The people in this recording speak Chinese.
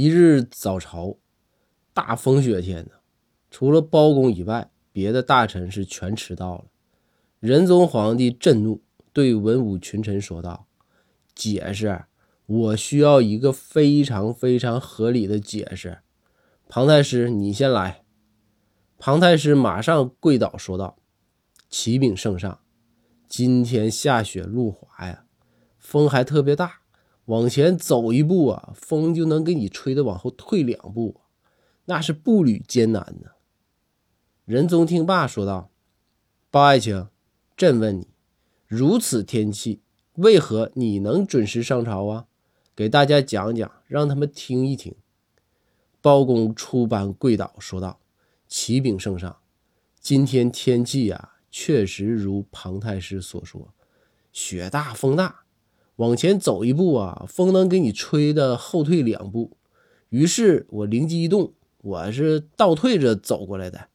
一日早朝，大风雪天呢，除了包公以外，别的大臣是全迟到了。仁宗皇帝震怒，对文武群臣说道：“解释，我需要一个非常非常合理的解释。”庞太师，你先来。庞太师马上跪倒说道：“启禀圣上，今天下雪路滑呀，风还特别大。”往前走一步啊，风就能给你吹的往后退两步，那是步履艰难呢。仁宗听罢说道：“包爱卿，朕问你，如此天气，为何你能准时上朝啊？给大家讲讲，让他们听一听。”包公出班跪倒说道：“启禀圣上，今天天气呀，确实如庞太师所说，雪大风大。”往前走一步啊，风能给你吹的后退两步。于是我灵机一动，我是倒退着走过来的。